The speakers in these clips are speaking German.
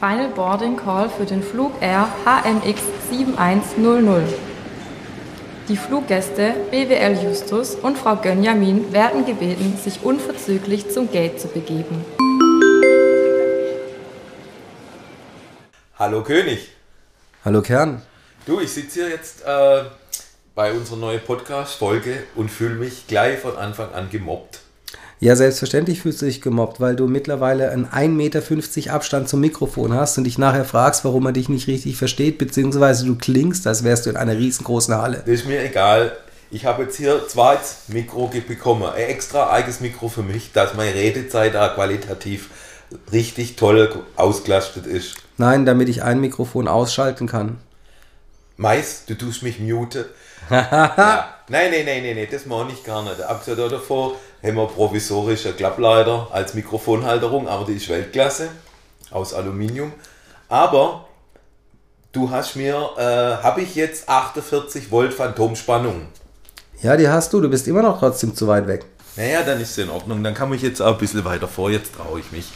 Final Boarding Call für den Flug Air HMX 7100. Die Fluggäste BWL Justus und Frau Gönjamin werden gebeten, sich unverzüglich zum Gate zu begeben. Hallo König. Hallo Kern. Du, ich sitze hier jetzt äh, bei unserer neuen Podcast-Folge und fühle mich gleich von Anfang an gemobbt. Ja, selbstverständlich fühlst du dich gemobbt, weil du mittlerweile einen 1,50 Meter Abstand zum Mikrofon hast und dich nachher fragst, warum man dich nicht richtig versteht, beziehungsweise du klingst, als wärst du in einer riesengroßen Halle. Das ist mir egal. Ich habe jetzt hier zweites Mikro bekommen. Ein extra eigenes Mikro für mich, dass meine Redezeit da qualitativ richtig toll ausgelastet ist. Nein, damit ich ein Mikrofon ausschalten kann. Mais, du tust mich mute. Ja. Nein, nein, nein, nein, nein, das mache ich gar nicht. Abgesehen davor haben wir provisorische Klappleiter als Mikrofonhalterung, aber die ist Weltklasse aus Aluminium. Aber du hast mir, äh, habe ich jetzt 48 Volt Phantomspannung. Ja, die hast du, du bist immer noch trotzdem zu weit weg. Naja, dann ist es in Ordnung. Dann kann ich jetzt auch ein bisschen weiter vor. Jetzt traue ich mich.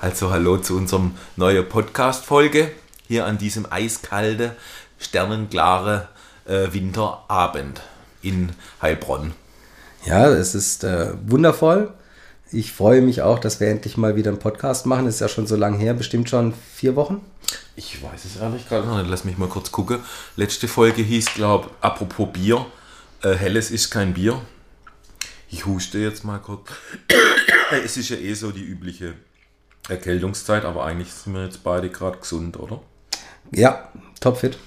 Also hallo zu unserem neuen Podcast-Folge. Hier an diesem eiskalte, sternenklare äh, Winterabend in Heilbronn. Ja, es ist äh, wundervoll. Ich freue mich auch, dass wir endlich mal wieder einen Podcast machen. Das ist ja schon so lange her, bestimmt schon vier Wochen. Ich weiß es ehrlich gerade noch nicht. Lass mich mal kurz gucken. Letzte Folge hieß, glaube ich, apropos Bier. Äh, Helles ist kein Bier. Ich huste jetzt mal kurz. es ist ja eh so die übliche Erkältungszeit, aber eigentlich sind wir jetzt beide gerade gesund, oder? Ja, topfit.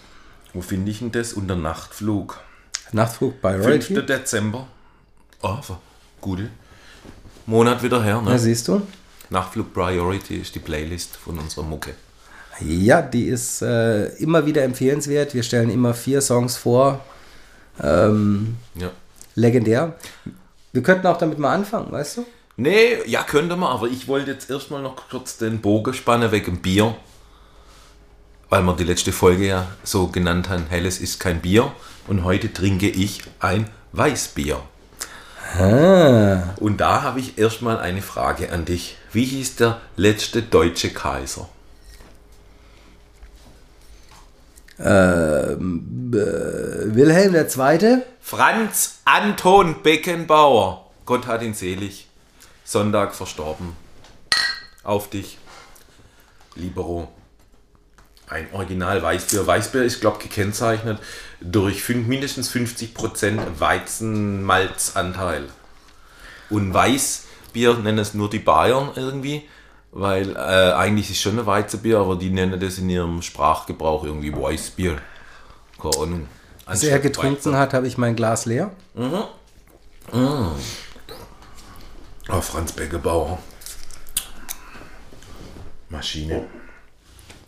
Wo finde ich denn das? Unter Nachtflug. Nachtflug bei Royalty. 5. Dezember. Oh, gute Monat wieder her. Ne? Ja, siehst du. Nachtflug Priority ist die Playlist von unserer Mucke. Ja, die ist äh, immer wieder empfehlenswert. Wir stellen immer vier Songs vor. Ähm, ja. Legendär. Wir könnten auch damit mal anfangen, weißt du? Nee, ja, könnte man, aber ich wollte jetzt erstmal noch kurz den Bogen spannen wegen Bier. Weil wir die letzte Folge ja so genannt haben, Helles ist kein Bier. Und heute trinke ich ein Weißbier. Ah. Und da habe ich erstmal eine Frage an dich. Wie hieß der letzte deutsche Kaiser? Ähm, äh, Wilhelm II. Franz Anton Beckenbauer. Gott hat ihn selig. Sonntag verstorben. Auf dich. Libero. Ein Original Weißbier. Weißbier ist, glaube ich, gekennzeichnet durch fünf, mindestens 50% Weizenmalzanteil. Und Weißbier nennen es nur die Bayern irgendwie, weil äh, eigentlich ist es schon ein Weizenbier, aber die nennen das in ihrem Sprachgebrauch irgendwie Weißbier. Keine Ahnung. Als er getrunken Weizen. hat, habe ich mein Glas leer. Mhm. Mhm. Oh, Franz Beckenbauer. Maschine.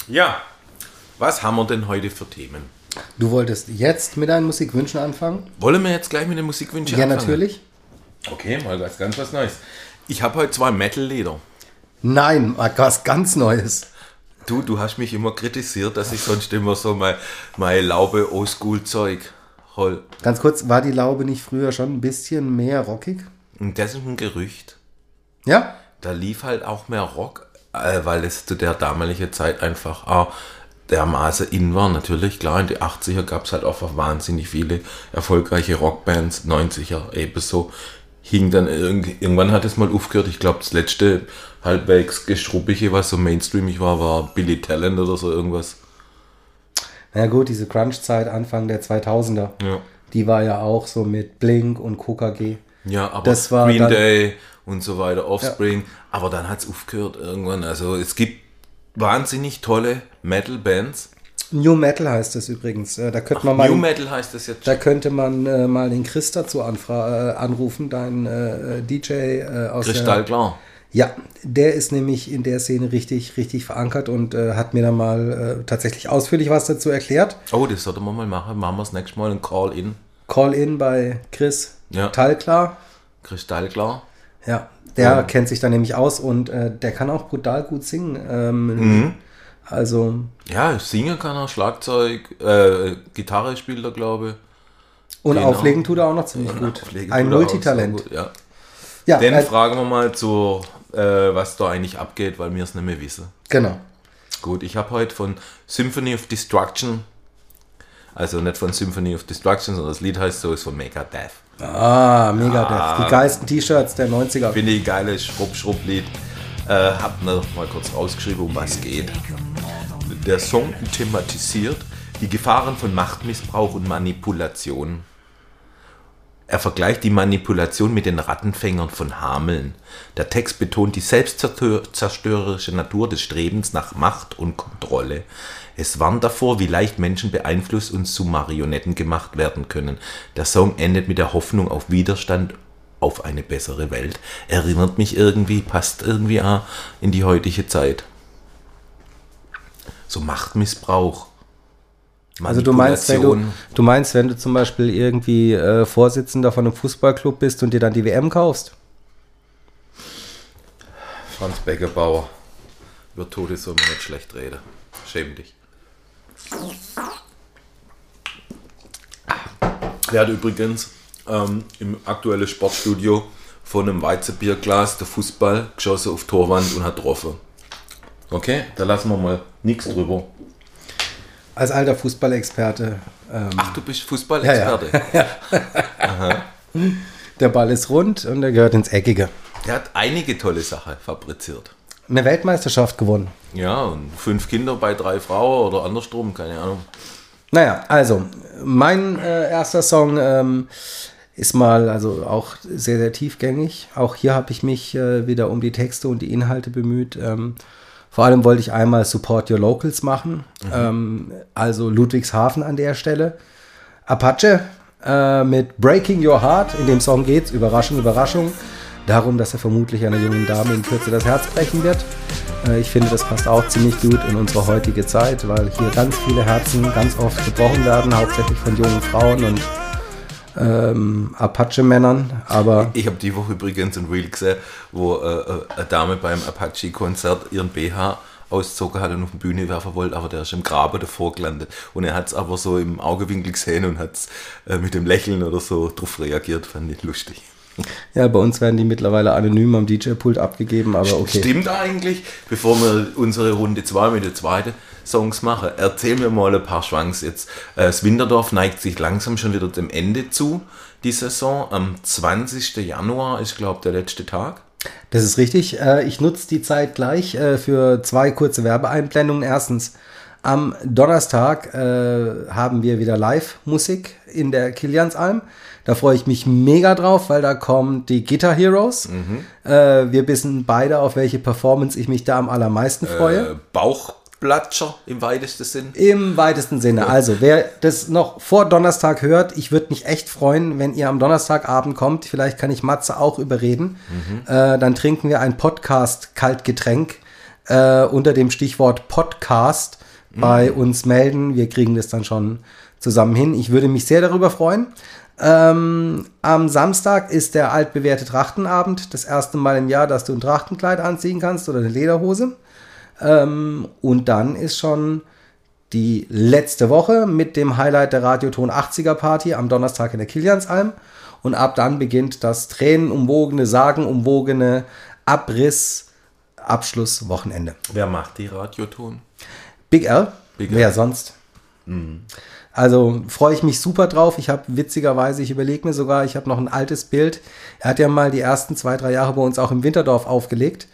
Ja, was haben wir denn heute für Themen? Du wolltest jetzt mit deinen Musikwünschen anfangen? Wollen wir jetzt gleich mit den Musikwünschen ja, anfangen? Ja, natürlich. Okay, mal was ganz was Neues. Ich habe heute zwei Metal-Leder. Nein, was ganz Neues. Du, du hast mich immer kritisiert, dass ich sonst immer so mein, mein Laube Oldschool-Zeug hol. Ganz kurz, war die Laube nicht früher schon ein bisschen mehr rockig? Und das ist ein Gerücht. Ja? Da lief halt auch mehr Rock, äh, weil es zu der damaligen Zeit einfach ah, dermaßen in war. Natürlich, klar, in den 80er gab es halt auch wahnsinnig viele erfolgreiche Rockbands, 90er ebenso. Hing dann irgendwann hat es mal aufgehört. Ich glaube, das letzte halbwegs gestruppige, was so mainstreamig war, war Billy Talent oder so irgendwas. Na ja, gut, diese Crunch-Zeit Anfang der 2000er. Ja. Die war ja auch so mit Blink und KKG. Ja, aber das war Green dann, Day und so weiter, Offspring. Ja. Aber dann hat es aufgehört irgendwann. Also es gibt wahnsinnig tolle Metal-Bands. New Metal heißt das übrigens. Äh, Da könnte Ach, man mal, New Metal heißt das jetzt. da könnte man äh, mal den Chris dazu anfra äh, anrufen, dein äh, DJ äh, aus der, Kristallklar. Ja, der ist nämlich in der Szene richtig, richtig verankert und hat mir dann mal tatsächlich ausführlich was dazu erklärt. Oh, das sollten wir mal machen. Machen wir das nächste Mal ein Call-In. Call-in bei Chris Ja. Talklar. Kristallklar. Ja, der Ja. kennt sich da nämlich aus und äh, der kann auch brutal gut singen. Ähm, Mhm. Also, Ja, singen kann er, Schlagzeug, äh, Gitarre spielt er, glaube und Genau. auflegen tut er auch noch ziemlich ich. gut. Ein Multitalent. gut, Ja. Ja, Den äh, fragen wir mal zu, äh, was da eigentlich abgeht, weil wir es nicht mehr wissen. genau. Gut, ich habe heute von Symphony of Destruction, also nicht von Symphony of Destruction, sondern das Lied heißt so, ist von Megadeth. Ah, Megadeth. Die geilsten T-Shirts der 90er. Finde ich ein geiles Schrupp-Schrupp-Lied. Äh, hab mir mal kurz rausgeschrieben, um was geht. Der Song thematisiert die Gefahren von Machtmissbrauch und Manipulation. Er vergleicht die Manipulation mit den Rattenfängern von Hameln. Der Text betont die selbstzerstörerische Natur des Strebens nach Macht und Kontrolle. Es warnt davor, wie leicht Menschen beeinflusst und zu Marionetten gemacht werden können. Der Song endet mit der Hoffnung auf Widerstand auf eine bessere Welt. Erinnert mich irgendwie, passt irgendwie in die heutige Zeit. So Machtmissbrauch. Also du meinst, wenn du, du meinst, wenn du zum Beispiel irgendwie äh, Vorsitzender von einem Fußballclub bist und dir dann die WM kaufst? Franz Beckerbauer. Über Todes soll man nicht schlecht reden. Schäm dich. Der hat übrigens ähm, im aktuellen Sportstudio von einem Weizenbierglas der Fußball geschossen auf Torwand und hat getroffen. Okay, da lassen wir mal nichts drüber. Als alter Fußballexperte. Ähm, Ach, du bist Fußballexperte. der Ball ist rund und er gehört ins Eckige. Der hat einige tolle Sachen fabriziert. Eine Weltmeisterschaft gewonnen. Ja, und fünf Kinder bei drei Frauen oder andersrum, keine Ahnung. Naja, also, mein äh, erster Song ähm, ist mal also auch sehr, sehr tiefgängig. Auch hier habe ich mich äh, wieder um die Texte und die Inhalte bemüht. Ähm, vor allem wollte ich einmal Support Your Locals machen, ähm, also Ludwigshafen an der Stelle. Apache äh, mit Breaking Your Heart. In dem Song geht's, Überraschung, Überraschung, darum, dass er vermutlich einer jungen Dame in Kürze das Herz brechen wird. Äh, ich finde, das passt auch ziemlich gut in unsere heutige Zeit, weil hier ganz viele Herzen ganz oft gebrochen werden, hauptsächlich von jungen Frauen und ähm, Apache-Männern. Aber Ich habe die Woche übrigens ein Reel gesehen, wo äh, äh, eine Dame beim Apache-Konzert ihren BH ausgezogen hat und auf die Bühne werfen wollte, aber der ist im Graben davor gelandet. Und er hat es aber so im Augewinkel gesehen und hat äh, mit dem Lächeln oder so drauf reagiert, fand ich lustig. Ja, bei uns werden die mittlerweile anonym am DJ-Pult abgegeben, aber okay. Stimmt eigentlich, bevor wir unsere Runde 2 mit den zweiten Songs machen, erzähl mir mal ein paar Schwanks jetzt. Äh, Das Winterdorf neigt sich langsam schon wieder dem Ende zu, die Saison. Am 20. Januar ist, glaube ich, der letzte Tag. Das ist richtig. Äh, Ich nutze die Zeit gleich äh, für zwei kurze Werbeeinblendungen. Erstens, am Donnerstag haben wir wieder Live-Musik in der Kiliansalm. Da freue ich mich mega drauf, weil da kommen die Guitar Heroes. Äh, wir wissen beide, auf welche Performance ich mich da am allermeisten freue. Äh, Bauchplatscher im weitesten Sinn. Im weitesten Sinne. Also, wer das noch vor Donnerstag hört, ich würde mich echt freuen, wenn ihr am Donnerstagabend kommt. Vielleicht kann ich Matze auch überreden. Äh, dann trinken wir ein Podcast-Kaltgetränk äh, unter dem Stichwort Podcast bei uns melden. Wir kriegen das dann schon zusammen hin. Ich würde mich sehr darüber freuen. Ähm, am Samstag ist der altbewährte Trachtenabend. Das erste Mal im Jahr, dass du ein Trachtenkleid anziehen kannst oder eine Lederhose. Ähm, und dann ist schon die letzte Woche mit dem Highlight der Radioton 80er Party am Donnerstag in der Kiliansalm. Und ab dann beginnt das tränenumwogene, sagenumwogene Abriss-Abschlusswochenende. Wer macht die Radioton? Big L, Big wer L. sonst? Also freue ich mich super drauf. Ich habe witzigerweise, ich überlege mir sogar, ich habe noch ein altes Bild. Er hat ja mal die ersten zwei, drei Jahre bei uns auch im Winterdorf aufgelegt.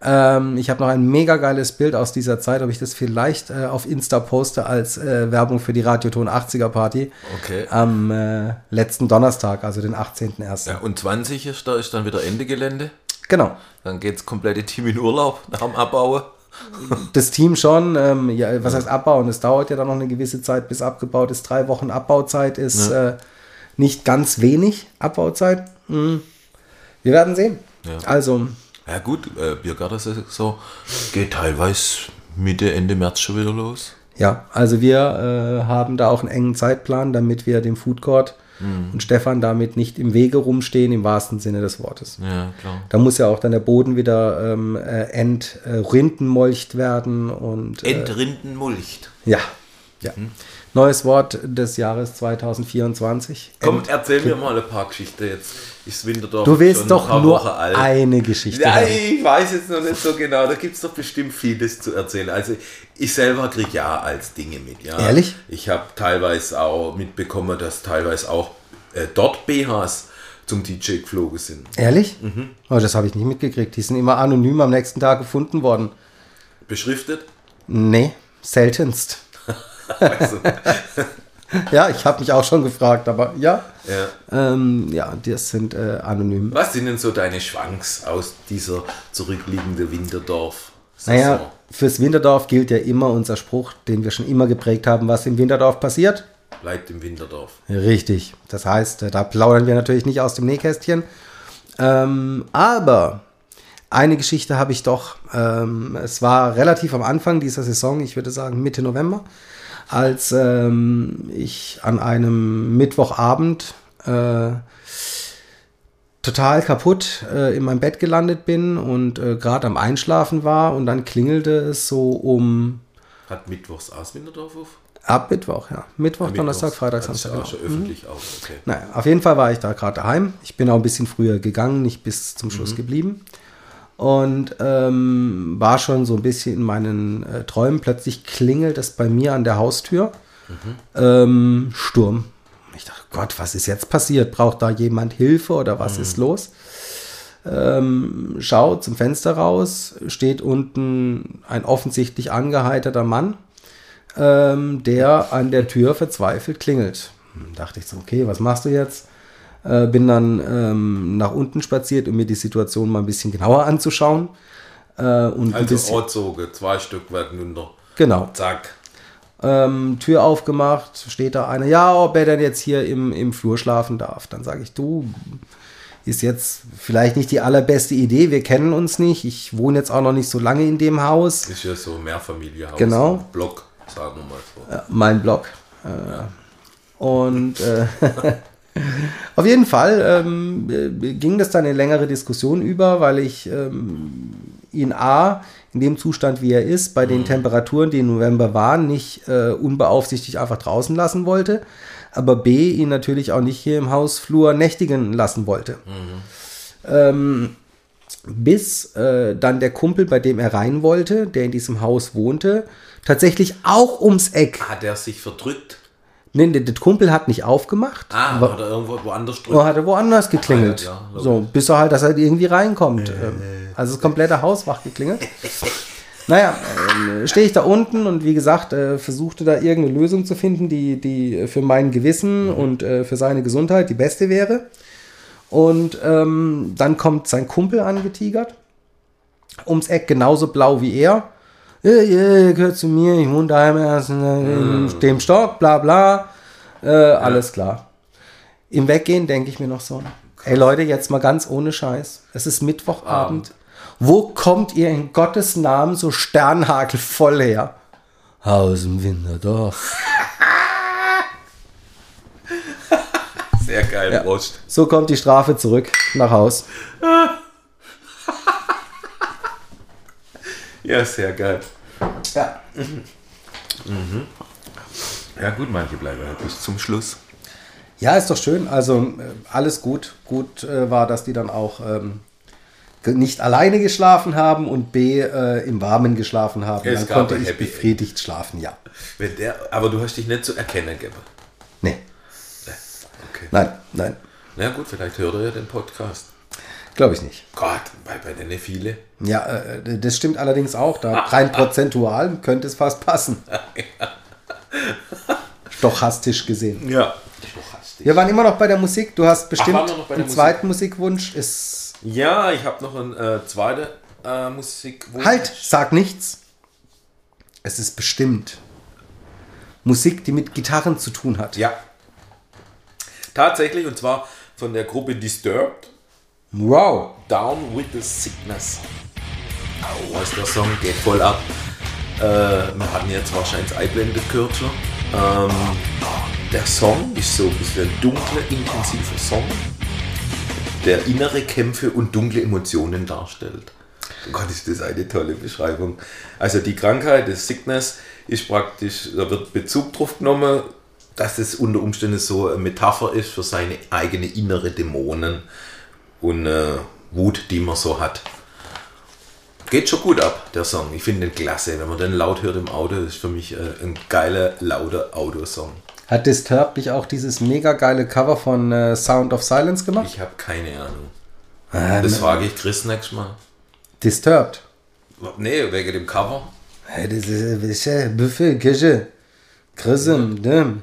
Ähm, ich habe noch ein mega geiles Bild aus dieser Zeit, ob ich das vielleicht äh, auf Insta poste als äh, Werbung für die Radioton 80er Party Okay. am äh, letzten Donnerstag, also den 18.01. Ja, und 20 ist, da ist dann wieder Ende Gelände. Genau. Dann geht das komplette Team in Urlaub nach dem Abbauen. Das Team schon, ähm, ja, was heißt abbauen? Es dauert ja dann noch eine gewisse Zeit, bis abgebaut ist. Drei Wochen Abbauzeit ist äh, nicht ganz wenig Abbauzeit. Mhm. Wir werden sehen. Ja. Also, Ja gut, äh, Biergartensaison geht teilweise Mitte, Ende März schon wieder los. ja, also wir äh, haben da auch einen engen Zeitplan, damit wir dem Food Court und Stefan damit nicht im Wege rumstehen, im wahrsten Sinne des Wortes. Ja, klar. Da muss ja auch dann der Boden wieder ähm, äh, entrindenmolcht werden und äh, Entrindenmulcht. ja, Ja. Neues Wort des Jahres 2024. Komm, erzähl mir mal ein paar Geschichten jetzt. Ist Winterdorf Du willst ein doch paar nur eine Geschichte Ja, haben. ich weiß jetzt noch nicht so genau. Da gibt es doch bestimmt vieles zu erzählen. Also ich selber kriege ja als Dinge mit. Ja. Ehrlich? Ich habe teilweise auch mitbekommen, dass teilweise auch äh, dort BHs zum DJ geflogen sind. Ehrlich? Mhm. Oh, das habe ich nicht mitgekriegt. Die sind immer anonym am nächsten Tag gefunden worden. Beschriftet? Nee, seltenst. Also, Ja, ich habe mich auch schon gefragt, aber ja. ja. Ähm, ja, das sind äh, anonym. Was sind denn so deine Schwanks aus dieser zurückliegenden Winterdorf? Naja, fürs Winterdorf gilt ja immer unser Spruch, den wir schon immer geprägt haben, was im Winterdorf passiert. Bleibt im Winterdorf. Richtig. Das heißt, äh, da plaudern wir natürlich nicht aus dem Nähkästchen. Ähm, aber eine Geschichte habe ich doch. Ähm, es war relativ am Anfang dieser Saison, ich würde sagen Mitte November, als ähm, ich an einem Mittwochabend äh, total kaputt äh, in meinem Bett gelandet bin und äh, gerade am Einschlafen war und dann klingelte es so um Hat Mittwochs Winterdorf auf? ab Mittwoch, ja. Mittwoch, Donnerstag. Freitag, ist Samstag. auch genau. schon öffentlich auch. Okay. Naja, auf jeden Fall war ich da gerade daheim. Ich bin auch ein bisschen früher gegangen, nicht bis zum Schluss geblieben. Und ähm, war schon so ein bisschen in meinen äh, Träumen. Plötzlich klingelt es bei mir an der Haustür. Ähm, Sturm. Ich dachte, Gott, was ist jetzt passiert? Braucht da jemand Hilfe oder was ist los? Ähm, schau zum Fenster raus, steht unten ein offensichtlich angeheiterter Mann, ähm, der an der Tür verzweifelt klingelt. Hm, Dachte ich so, okay, was machst du jetzt? Äh, bin dann ähm, nach unten spaziert, um mir die Situation mal ein bisschen genauer anzuschauen. Äh, und ein Also bisschen, Ortsoge, zwei Stück werden runter. genau. Zack. Ähm, Tür aufgemacht, steht da einer, ja, ob er denn jetzt hier im, im Flur schlafen darf. Dann sage ich, du, ist jetzt vielleicht nicht die allerbeste Idee, wir kennen uns nicht, ich wohne jetzt auch noch nicht so lange in dem Haus. Ist ja so Mehrfamilienhaus. Genau. Block, sagen wir mal so. Äh, mein Blog. Äh, und äh, auf jeden Fall ähm, äh, ging das dann in längere Diskussion über, weil ich ähm, ihn A, in dem Zustand, wie er ist, bei den Temperaturen, die im November waren, nicht äh, unbeaufsichtigt einfach draußen lassen wollte, aber B, ihn natürlich auch nicht hier im Hausflur nächtigen lassen wollte. Ähm, bis äh, dann der Kumpel, bei dem er rein wollte, der in diesem Haus wohnte, tatsächlich auch ums Eck. Hat er sich verdrückt? Nee, der, der Kumpel hat nicht aufgemacht, Ah, aber oder irgendwo woanders er drückt. hatte woanders geklingelt. Ah, ja, ja, so, bis er halt, dass er irgendwie reinkommt. Ähm, Also das komplette Haus wach geklingelt. Naja, ähm, stehe ich da unten und wie gesagt, äh, versuchte da irgendeine Lösung zu finden, die, die für mein Gewissen und äh, für seine Gesundheit die beste wäre. Und ähm, dann kommt sein Kumpel angetigert, ums Eck genauso blau wie er. Ja, ja, gehört zu mir, ich wohne daheim erst in, in dem Stock, bla bla. Äh, alles klar. Im Weggehen denke ich mir noch so, ey Leute, jetzt mal ganz ohne Scheiß. Es ist Mittwochabend. Wo kommt ihr in Gottes Namen so sternhagelvoll her? Aus dem Winterdorf. Sehr geil, Ja. Prost. So kommt die Strafe zurück nach Haus. Ja, sehr geil. Ja. Ja gut, manche bleiben ja bis zum Schluss. Ja, ist doch schön. Also äh, alles gut. Gut äh, war, dass die dann auch ähm, nicht alleine geschlafen haben und B äh, im Warmen geschlafen haben. Es dann konnte ich befriedigt schlafen, ja. Wenn der, aber du hast dich nicht zu erkennen gegeben. Nee, Okay. nein, nein, Na gut, vielleicht hört er ja den Podcast. Glaube ich nicht. Gott, bei, bei denen viele. Ja, äh, das stimmt allerdings auch. Da rein prozentual könnte es fast passen. Stochastisch gesehen. Ja. Wir waren immer noch bei der Musik. Du hast bestimmt der einen Musik? zweiten Musikwunsch. Ist Ja, ich habe noch einen äh, zweiten äh, Musikwunsch. halt, sag nichts. Es ist bestimmt Musik, die mit Gitarren zu tun hat. Ja. Tatsächlich, und zwar von der Gruppe Disturbed. Wow. Down with the Sickness. Da ist der Song, geht voll ab. Äh, wir hatten jetzt wahrscheinlich Einblende schon. Ähm, der Song ist so ein bisschen dunkler, intensiver Song, der innere Kämpfe und dunkle Emotionen darstellt. Oh Gott, ist das eine tolle Beschreibung. Also die Krankheit, das Sickness, ist praktisch, da wird Bezug drauf genommen, dass es unter Umständen so eine Metapher ist für seine eigene innere Dämonen und äh, Wut, die man so hat. Geht schon gut ab, der Song. Ich finde den klasse. Wenn man den laut hört im Auto, das ist für mich äh, ein geiler, lauter Autosong. Hat Disturbed nicht auch dieses mega geile Cover von äh, Sound of Silence gemacht? Ich habe keine Ahnung. Ah, Das ne- frage ich Chris nächstes Mal. Disturbed. Nee, wegen dem Cover. Hey, das ist welche Buffet, Küche. Grism, dem.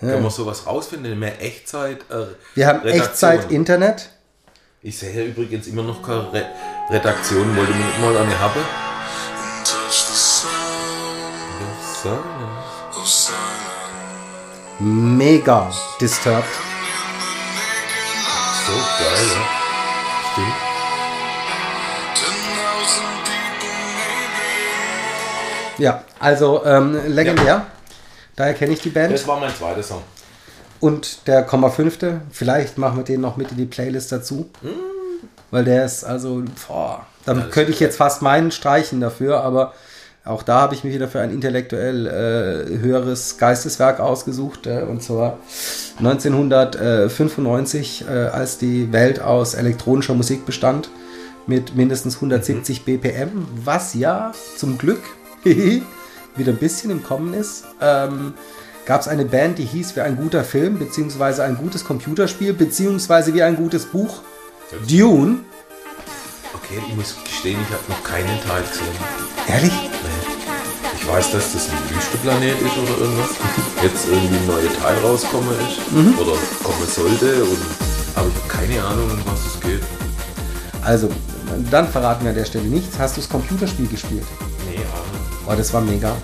Können wir sowas rausfinden? Mehr Echtzeit. Äh, Wir haben Redaktion. Echtzeit Internet. Ich sehe übrigens immer noch keine Re Redaktion. Wollte mir nicht mal eine haben. Silence. Mega Disturbed. So geil, ja. Stimmt. Ja, also ähm, legendär. Daher kenne ich die Band. Das war mein zweiter Song. Und der Komma fünfte, vielleicht machen wir den noch mit in die Playlist dazu. Weil der ist also, boah, dann das könnte ich jetzt fast meinen streichen dafür, aber auch da habe ich mich wieder für ein intellektuell äh, höheres Geisteswerk ausgesucht. Äh, und zwar 1995, äh, als die Welt aus elektronischer Musik bestand, mit mindestens 170 BPM, was ja zum Glück wieder ein bisschen im Kommen ist. Ähm, gab es eine Band, die hieß wie ein guter Film, beziehungsweise ein gutes Computerspiel, beziehungsweise wie ein gutes Buch. Dune. Okay, ich muss gestehen, ich habe noch keinen Teil gesehen. Ehrlich? Nee. Ich weiß, dass das ein Wüstenplanet ist oder irgendwas. Jetzt irgendwie ein neuer Teil rauskommen ist. Mhm. Oder kommen sollte. Und, aber ich habe keine Ahnung, um was es geht. Also, dann verraten wir an der Stelle nichts. Hast du das Computerspiel gespielt? Nee, Ahnung. Oh, das war mega.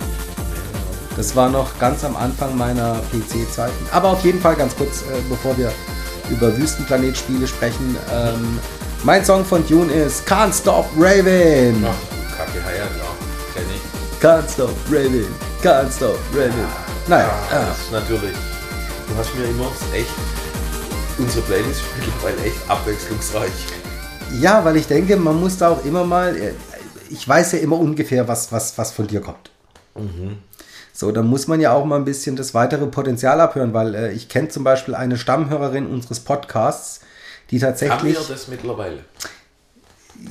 Das war noch ganz am Anfang meiner PC-Zeiten. Aber auf jeden Fall ganz kurz, äh, bevor wir über Wüstenplanet-Spiele sprechen. Ähm, mein Song von Dune ist Can't Stop Raving. Ach, Kacke, ja, klar. Kenn ich. Can't Stop Raving. Can't Stop Raving. Naja, Ah, äh, ist natürlich. Du hast mir immer echt. Unsere Playlist ist mittlerweile echt abwechslungsreich. ja, weil ich denke, man muss da auch immer mal. äh, Ich weiß ja immer ungefähr, was, was, was von dir kommt. So, dann muss man ja auch mal ein bisschen das weitere Potenzial abhören, weil äh, ich kenne zum Beispiel eine Stammhörerin unseres Podcasts, die Haben tatsächlich. wir das mittlerweile?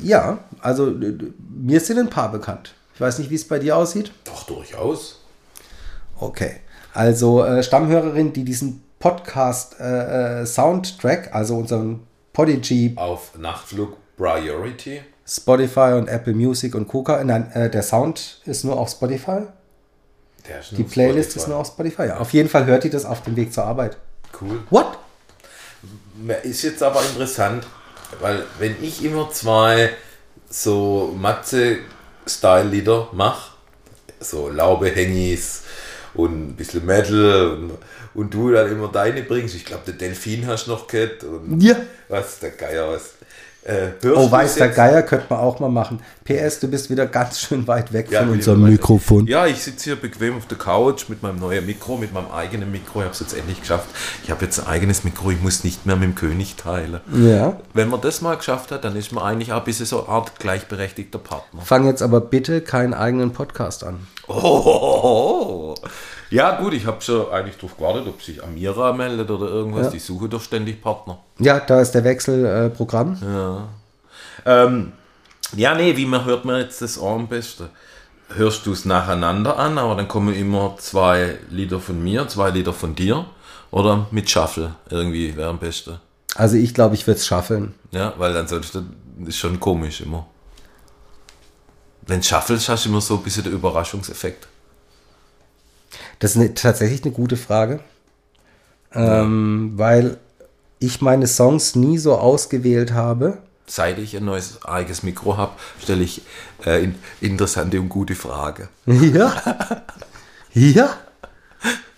Ja, also mir sind ein paar bekannt. Ich weiß nicht, wie es bei dir aussieht. Doch, durchaus. Okay. Also äh, Stammhörerin, die diesen Podcast äh, äh, Soundtrack, also unseren Podigy, Auf Nachtflug Priority. Spotify und Apple Music und Coca, nein, äh, der Sound ist nur auf Spotify. Die Playlist Spotify. ist nur auf Spotify. Ja, auf jeden Fall hört ihr das auf dem Weg zur Arbeit. Cool. What? Ist jetzt aber interessant, weil wenn ich immer zwei so Matze-Style-Lieder mache, so Laube-Hängis und ein bisschen Metal und, und du dann immer deine bringst, ich glaube, der Delfin hast du noch gehört und Ja. was der Geier was. Äh, Oh, weiß der? Geier, könnte man auch mal machen. PS, du bist wieder ganz schön weit weg Ja, von unserem. Mikrofon. Ja, ich sitze hier bequem auf der Couch mit meinem neuen Mikro, mit meinem eigenen Mikro. Ich habe es jetzt endlich geschafft. Ich habe jetzt ein eigenes Mikro, ich muss nicht mehr mit dem König teilen. Ja. Wenn man das mal geschafft hat, dann ist man eigentlich auch ein bisschen so eine Art gleichberechtigter Partner. Fang jetzt aber bitte keinen eigenen Podcast an. Oh, ja gut, ich habe schon eigentlich darauf gewartet, ob sich Amira meldet oder irgendwas. Ja. Die suche doch ständig Partner. Ja, da ist der Wechselprogramm. Äh, Programm. Ähm, ja, nee, wie man hört man jetzt das auch am besten? Hörst du es nacheinander an, aber dann kommen immer zwei Lieder von mir, zwei Lieder von dir oder mit Shuffle irgendwie wäre am besten. also ich glaube, ich würde es schaffeln. Ja, weil ansonsten ist schon komisch immer. Wenn Shuffles hast du immer so ein bisschen der Überraschungseffekt. Das ist eine, tatsächlich eine gute Frage. Ähm, Weil ich meine Songs nie so ausgewählt habe. Seit ich ein neues eigenes Mikro habe, stelle ich äh, in, interessante und gute Fragen. Ja. ja.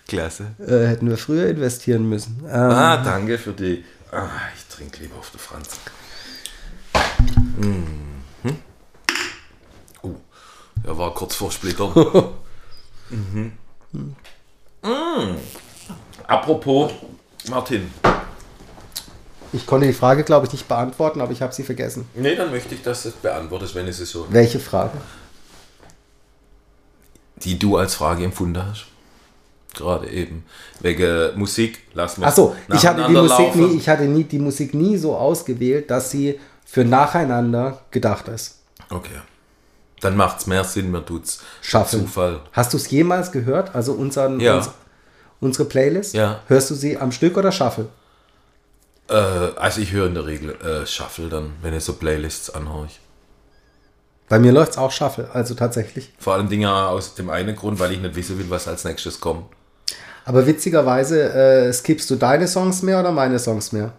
Klasse. Äh, hätten wir früher investieren müssen. Ähm, Ah, danke für die. Ah, ich trinke lieber auf der Franz. Mhm. Oh, er war kurz vor Splitter. mhm. Mm. Apropos, Martin, Ich konnte die Frage, glaube ich, nicht beantworten, aber ich habe sie vergessen. Nee, dann möchte ich, dass du es beantwortest, wenn es so, Welche Frage? die du als Frage empfunden hast. Gerade eben. Wegen Musik, lass mal Achso, ich hatte die nacheinander Musik laufen. nie, ich hatte nie, die Musik nie so ausgewählt, dass sie für nacheinander gedacht ist. Okay. Dann macht es mehr Sinn, mir tut's Schaffen. Zufall. Hast du es jemals gehört? Also unseren, Ja. uns, unsere Playlist? Ja. Hörst du sie am Stück oder Shuffle? Äh, also ich höre in der Regel äh, Shuffle dann, wenn ich so Playlists anhöre. Bei mir läuft es auch Shuffle, also tatsächlich. Vor allem Dinge aus dem einen Grund, weil ich nicht wissen will, was als nächstes kommt. Aber witzigerweise, äh, skippst du deine Songs mehr oder meine Songs mehr?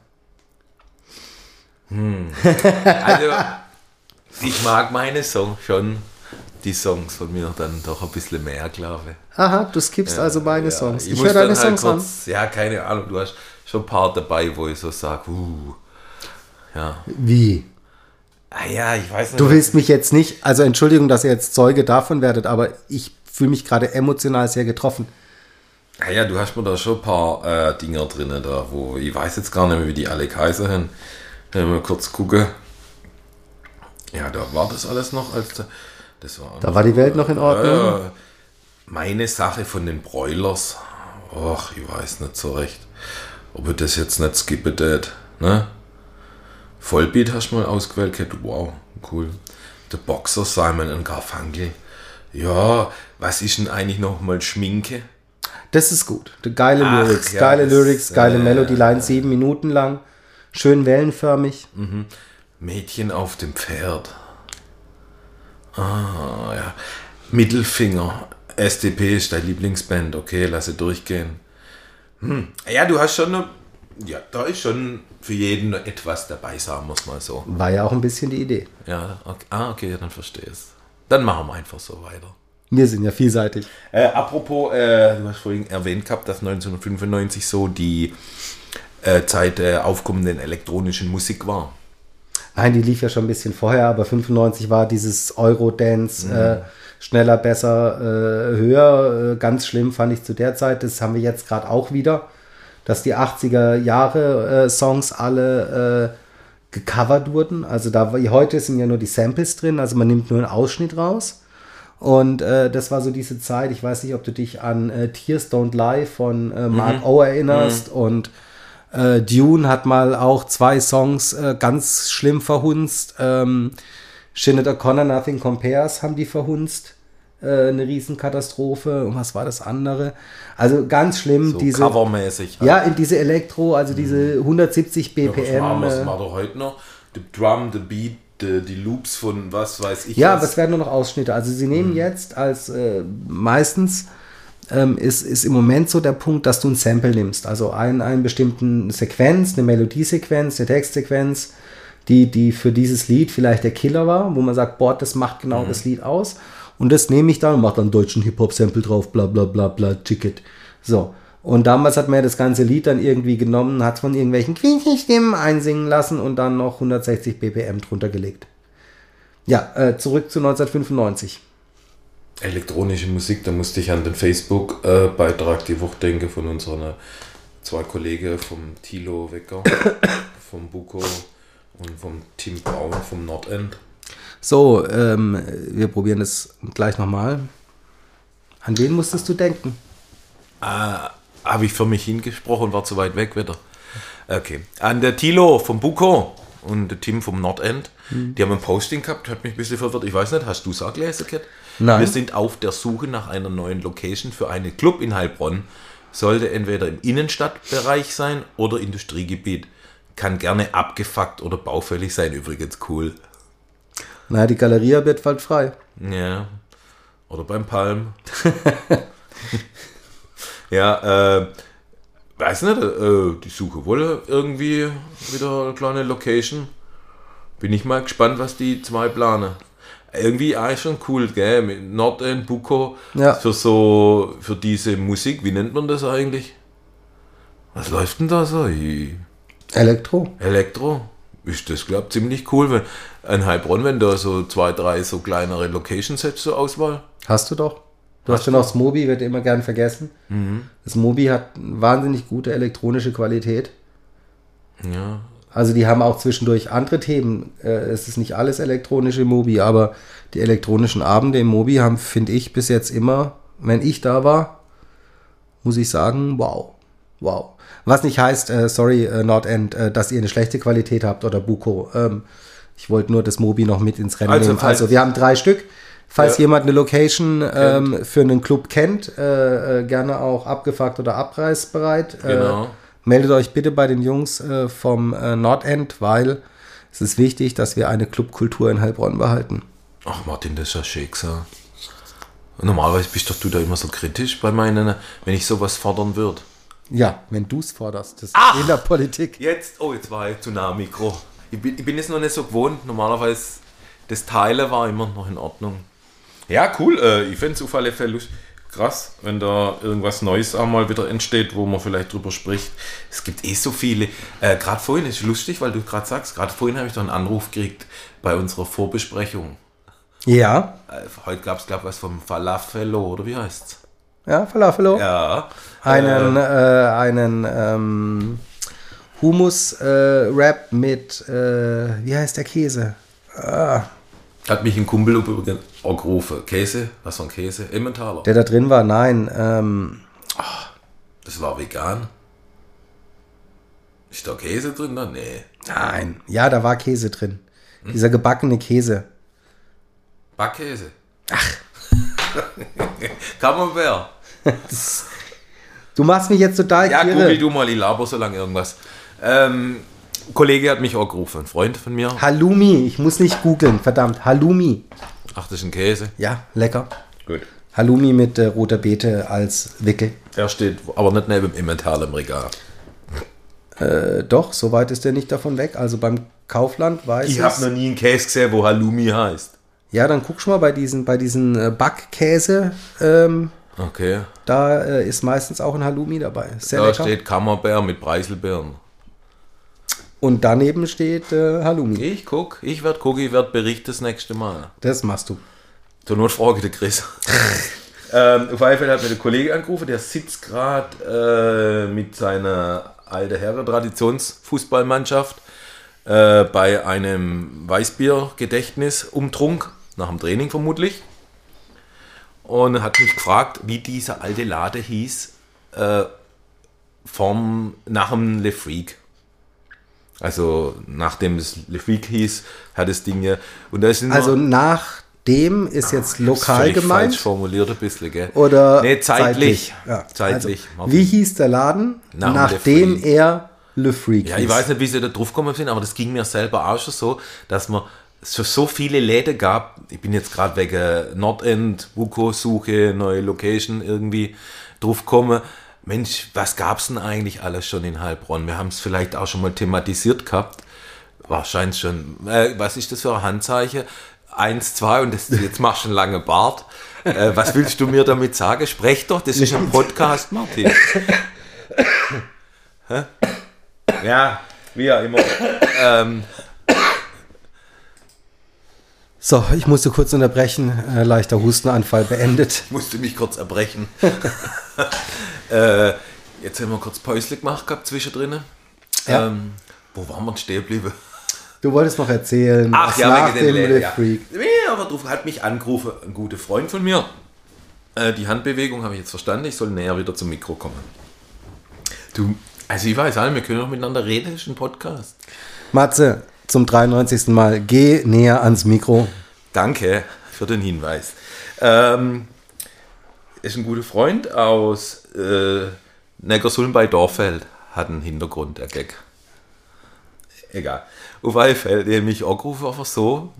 Also, ich mag meine Songs schon. Die Songs von mir dann doch ein bisschen mehr, glaube ich. Aha, du skippst also meine Ja, Songs. Ich, muss höre deine halt Songs an. kurz, Ja, keine Ahnung, du hast schon ein paar dabei, wo ich so sage, uh, ja. Wie? Ah ja, ich weiß nicht. Du willst mich jetzt nicht, also Entschuldigung, dass ihr jetzt Zeuge davon werdet, aber ich fühle mich gerade emotional sehr getroffen. Ah ja, du hast mir da schon ein paar äh, Dinger drin, da, wo ich weiß jetzt gar nicht mehr, wie die alle Kaiser haben. Wenn wir kurz gucken. Ja, da war das alles noch, als da, das war. Da war die Welt noch in Ordnung. Meine Sache von den Broilers. Och, ich weiß nicht so recht, ob ich das jetzt nicht skippen tät, ne? Vollbeat hast du mal ausgewählt, gehabt. wow, cool. Der Boxer Simon und Garfunkel. Ja, was ist denn eigentlich nochmal Schminke? Das ist gut. Geile Ach, Lyrics, ja, geile Lyrics, geile äh, Melody Line, sieben Minuten lang, schön wellenförmig. Mädchen auf dem Pferd. Ah, ja. Mittelfinger. SDP ist deine Lieblingsband. Okay, lasse durchgehen. Hm. Ja, du hast schon eine, Ja, da ist schon für jeden etwas dabei, sagen wir es mal so. War ja auch ein bisschen die Idee. Ja, okay. Ah, okay, dann verstehe ich es. Dann machen wir einfach so weiter. Wir sind ja vielseitig. Äh, apropos, äh, du hast vorhin erwähnt gehabt, dass 1995 so die äh, Zeit der aufkommenden elektronischen Musik war. Nein, die lief ja schon ein bisschen vorher, aber 95 war dieses Eurodance, äh, schneller, besser, äh, höher. Äh, ganz schlimm fand ich zu der Zeit. Das haben wir jetzt gerade auch wieder, dass die 80er Jahre äh, Songs alle äh, gecovert wurden. Also da heute sind ja nur die Samples drin, also man nimmt nur einen Ausschnitt raus. Und äh, das war so diese Zeit, ich weiß nicht, ob du dich an äh, Tears Don't Lie von äh, Mark O erinnerst und äh, Dune hat mal auch zwei Songs äh, ganz schlimm verhunzt. Ähm, Sinead O'Connor, Nothing Compares haben die verhunzt. Äh, eine Riesenkatastrophe. Und was war das andere? Also ganz schlimm. So diese, covermäßig. ja, in diese Elektro, also diese 170 Ja, was BPM. machen äh, Was machen wir heute noch? Die Drum, the Beat, die, die Loops von was weiß ich Ja, was. aber es werden nur noch Ausschnitte. Also sie nehmen Mhm. jetzt als äh, meistens ähm, ist, ist im Moment so der Punkt, dass du ein Sample nimmst. Also einen, einen bestimmten Sequenz, eine Melodiesequenz, eine Textsequenz, die, die für dieses Lied vielleicht der Killer war, wo man sagt, boah, das macht genau Mhm. das Lied aus. Und das nehme ich dann und mache dann einen deutschen Hip-Hop-Sample drauf, bla bla bla bla, Ticket. So. Und damals hat man ja das ganze Lied dann irgendwie genommen, hat von irgendwelchen Quietschenstimmen einsingen lassen und dann noch 160 BPM drunter gelegt. Ja, äh, zurück zu 1995. Elektronische Musik, da musste ich an den Facebook-Beitrag die Woche denken von unseren zwei Kollegen vom Tilo Wecker, vom Buko und vom Tim Braun vom Nordend. So, ähm, wir probieren das gleich nochmal. An wen musstest du denken? Habe ich für mich hingesprochen, war zu weit weg wieder. Okay. An der Tilo vom Buko und der Tim vom Nordend. Die haben ein Posting gehabt, hat mich ein bisschen verwirrt. Ich weiß nicht, hast du es auch gelesen, Kat? Nein. Wir sind auf der Suche nach einer neuen Location für einen Club in Heilbronn. Sollte entweder im Innenstadtbereich sein oder Industriegebiet. Kann gerne abgefuckt oder baufällig sein, übrigens cool. Na, die Galeria wird bald frei. Ja. Oder beim Palm. ja, äh, weiß nicht, äh, die Suche wohl irgendwie wieder eine kleine Location. Bin ich mal gespannt, was die zwei planen. Irgendwie eigentlich schon cool, gell? Mit Nordend, Buko, Ja. für so, für diese Musik, wie nennt man das eigentlich? Was läuft denn da so? Ich- Elektro. Elektro ist das, glaube ich, ziemlich cool. Wenn, ein Heilbronn, wenn da so zwei, drei so kleinere Locations hättest zur Auswahl. Hast du doch. Du hast schon auch das Mobi, wird immer gern vergessen. Das Mobi hat wahnsinnig gute elektronische Qualität. Ja. Also die haben auch zwischendurch andere Themen. Äh, es ist nicht alles elektronische Mobi, aber die elektronischen Abende im Mobi haben, finde ich, bis jetzt immer, wenn ich da war, muss ich sagen, wow. Wow. Was nicht heißt, äh, sorry, äh, Nordend, äh, dass ihr eine schlechte Qualität habt oder Buko. Ähm, ich wollte nur das Mobi noch mit ins Rennen Also, nehmen. Also wir haben drei Stück. Falls Ja. jemand eine Location ähm, für einen Club kennt, äh, äh, gerne auch abgefuckt oder abreißbereit, Genau. Meldet euch bitte bei den Jungs äh, vom äh, Nordend, weil es ist wichtig, dass wir eine Clubkultur in Heilbronn behalten. Ach Martin, das ist ja schön gesagt. Normalerweise bist doch du da immer so kritisch bei meinen, wenn ich sowas fordern würde. Ja, wenn du es forderst, das Ach! ist in der Politik. Jetzt, oh, jetzt war ich zu nah am Mikro. Ich bin, ich bin es noch nicht so gewohnt. Normalerweise, das Teilen war immer noch in Ordnung. Ja, cool. Äh, ich finde es auf alle Fälle lust- krass, wenn da irgendwas Neues einmal wieder entsteht, wo man vielleicht drüber spricht. Es gibt eh so viele. Äh, gerade vorhin ist lustig, weil du gerade sagst, gerade vorhin habe ich doch einen Anruf gekriegt bei unserer Vorbesprechung. Ja, Äh, heute gab es, glaube ich, was vom Falafelo, oder wie heißt's? ja, Falafelo. Ja. einen, äh, einen ähm, Hummus-Wrap mit, äh, wie heißt der Käse? Hat mich ein Kumpel übrigens angerufen. Käse? Was für ein Käse? Emmentaler. Der da drin war, nein, ähm, Das war vegan. Ist da Käse drin? Da? Nee. nein, ja, da war Käse drin. Dieser gebackene Käse. Backkäse. Ach. Camembert. Du machst mich jetzt total Ja, kirre. google du mal, ich laber so lange irgendwas. Ähm, Kollege hat mich auch gerufen, ein Freund von mir. Halloumi, ich muss nicht googeln, verdammt, Halloumi. Ach, das ist ein Käse. Ja, lecker. Gut. Halloumi mit äh, roter Beete als Wickel. Der steht aber nicht neben dem Emmental im Regal. Äh, doch, so weit ist der nicht davon weg. Also beim Kaufland weiß Ich ich's. habe noch nie einen Käse gesehen, wo Halloumi heißt. Ja, dann guck schon mal bei diesen, bei diesen äh, Backkäse. Ähm, Okay. da äh, ist meistens auch ein Halloumi dabei. Sehr Da lecker. steht Camembert mit Preiselbeeren. Und daneben steht äh, Halloumi. Ich guck, ich werde gucken, ich werde berichten das nächste Mal. Das machst du. Zur Not frage ich Chris. ähm, auf jeden Fall hat mir der Kollege angerufen, der sitzt gerade äh, mit seiner alte Herren Traditionsfußballmannschaft äh, bei einem Weißbier-Gedächtnis-Umtrunk, nach dem Training vermutlich. Und hat mich gefragt, wie dieser alte Lade hieß, äh, vom, nach dem Le Freak. Also, nachdem es Le Freak hieß, hat das Ding ja. Und da ist Also nach dem ist jetzt lokal gemeint. falsch formuliert ein bisschen, gell? Oder Nee, zeitlich. Ja. Zeitlich. Also, wie hieß der Laden? Dem nachdem er Le Freak ja, hieß. ich weiß nicht, wie sie da drauf gekommen sind, aber das ging mir selber auch schon so, dass man so, so viele Läden gab. Ich bin jetzt gerade wegen Nordend, Wuko-Suche, neue Location irgendwie drauf gekommen. Mensch, was gab's denn eigentlich alles schon in Heilbronn? Wir haben es vielleicht auch schon mal thematisiert gehabt. Wahrscheinlich schon. Äh, was ist das für ein Handzeichen? Eins, zwei und das, jetzt machst du einen langen Bart. Äh, was willst du mir damit sagen? Sprech doch, das ist ein Podcast, Martin. Hä? Ja, wie ja immer. ähm, So, ich musste kurz unterbrechen. Äh, leichter Hustenanfall beendet. musste mich kurz erbrechen. äh, jetzt haben wir kurz Päusle gemacht gehabt zwischendrin. Ja. Ähm, wo waren wir denn stehen geblieben? Du wolltest noch erzählen, Ach was ja, wegen den dem Läden, Le ja. Freak. Nee, aber drauf hat mich angerufen, ein guter Freund von mir. Äh, die Handbewegung habe ich jetzt verstanden, ich soll näher wieder zum Mikro kommen. Du, also ich weiß wir können doch miteinander reden, das ist ein Podcast. Matze, zum 93. Mal, geh näher ans Mikro. Danke für den Hinweis. Ähm, ist ein guter Freund aus äh, Neckarsulm bei Dorfeld. Hat einen Hintergrund, der Gag. Egal. Auf alle Fälle, der mich angerufen einfach so.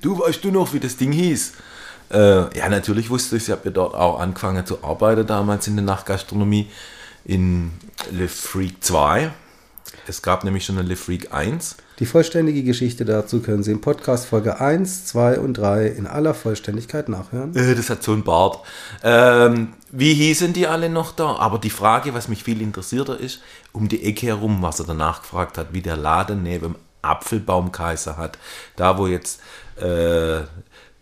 Du weißt du noch, wie das Ding hieß? Äh, ja, natürlich wusste ich, ich habe ja dort auch angefangen zu arbeiten damals in der Nachtgastronomie in Le Freak 2. Es gab nämlich schon eine Le Freak 1. Die vollständige Geschichte dazu können Sie in Podcast Folge 1, 2 und 3 in aller Vollständigkeit nachhören. Äh, Das hat so einen Bart. Ähm, wie hießen die alle noch da? Aber die Frage, was mich viel interessierter ist, um die Ecke herum, was er danach gefragt hat, wie der Laden neben dem Apfelbaumkaiser hat. Da, wo jetzt äh,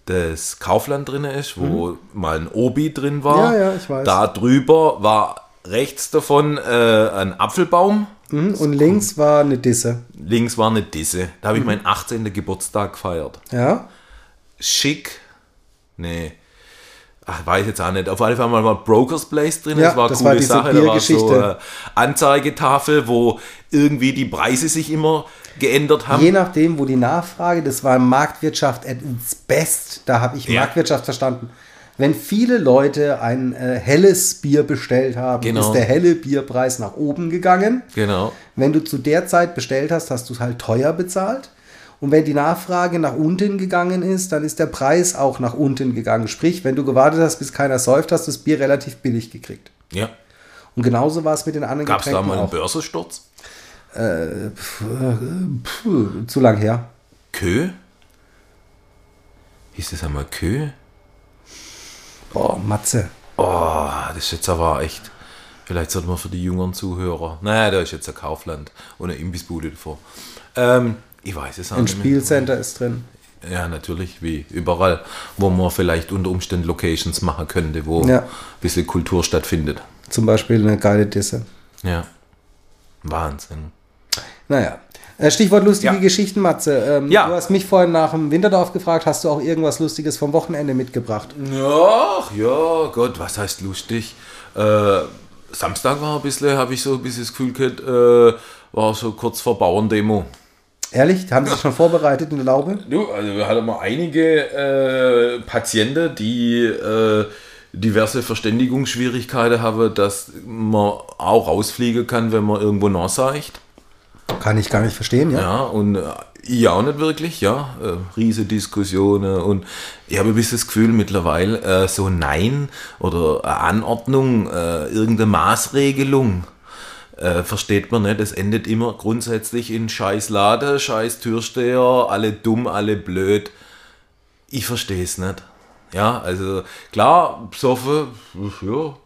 das Kaufland drin ist, wo mal ein Obi drin war. Mhm. Ja, ja, ich weiß. Da drüber war rechts davon äh, ein Apfelbaum. Mhm, und links war eine Disse. Links war eine Disse. Da habe ich meinen 18. Geburtstag gefeiert. Ja? Schick. Nee. Ach, weiß jetzt auch nicht. Auf alle mal war Brokers Place drin. Ja, das war eine das coole war Sache. Da war so eine Anzeigetafel, wo irgendwie die Preise sich immer geändert haben. Je nachdem, wo die Nachfrage, das war Marktwirtschaft at its best. Da habe ich Ja. Marktwirtschaft verstanden. Wenn viele Leute ein äh, helles Bier bestellt haben, Genau. ist der helle Bierpreis nach oben gegangen. Genau. Wenn du zu der Zeit bestellt hast, hast du es halt teuer bezahlt. Und wenn die Nachfrage nach unten gegangen ist, dann ist der Preis auch nach unten gegangen. Sprich, wenn du gewartet hast, bis keiner säuft, hast du das Bier relativ billig gekriegt. Ja. Und genauso war es mit den anderen Gab es da Getränken mal einen. Börsensturz? Puh, zu lang her. Kö? Hieß das einmal Kö? Boah, Matze. Oh, das ist jetzt aber echt. Vielleicht sollte man für die jüngeren Zuhörer. Naja, da ist jetzt ein Kaufland und eine Imbissbude davor. Ähm, ich weiß es auch Ein nicht mehr. Spielcenter ist drin. Ja, natürlich, wie überall, wo man vielleicht unter Umständen Locations machen könnte, wo Ja. ein bisschen Kultur stattfindet. Zum Beispiel eine geile Disse. Ja. Wahnsinn. Naja. Äh, Stichwort lustige Ja. Geschichten, Matze. Ähm, Ja. Du hast mich vorhin nach dem Winterdorf gefragt, hast du auch irgendwas Lustiges vom Wochenende mitgebracht? Ja, ja, Gott, was heißt lustig? Äh, Samstag war ein bisschen, habe ich so ein bisschen das Gefühl gehabt, äh, war so kurz vor Bauerndemo. Ehrlich? Haben Sie sich schon vorbereitet in der Laube? Du, also wir hatten mal einige äh, Patienten, die äh, diverse Verständigungsschwierigkeiten haben, dass man auch rausfliegen kann, wenn man irgendwo nachseicht. Kann ich gar nicht verstehen, ja. Ja, und äh, ich auch nicht wirklich, ja. Äh, riese Diskussionen und ich habe ein bisschen das Gefühl mittlerweile, äh, so Nein oder Anordnung, irgendeine Maßregelung, versteht man nicht. Es endet immer grundsätzlich in scheiß Lade, scheiß Türsteher, alle dumm, alle blöd. Ich verstehe es nicht. Ja, also klar, besoffen, ja,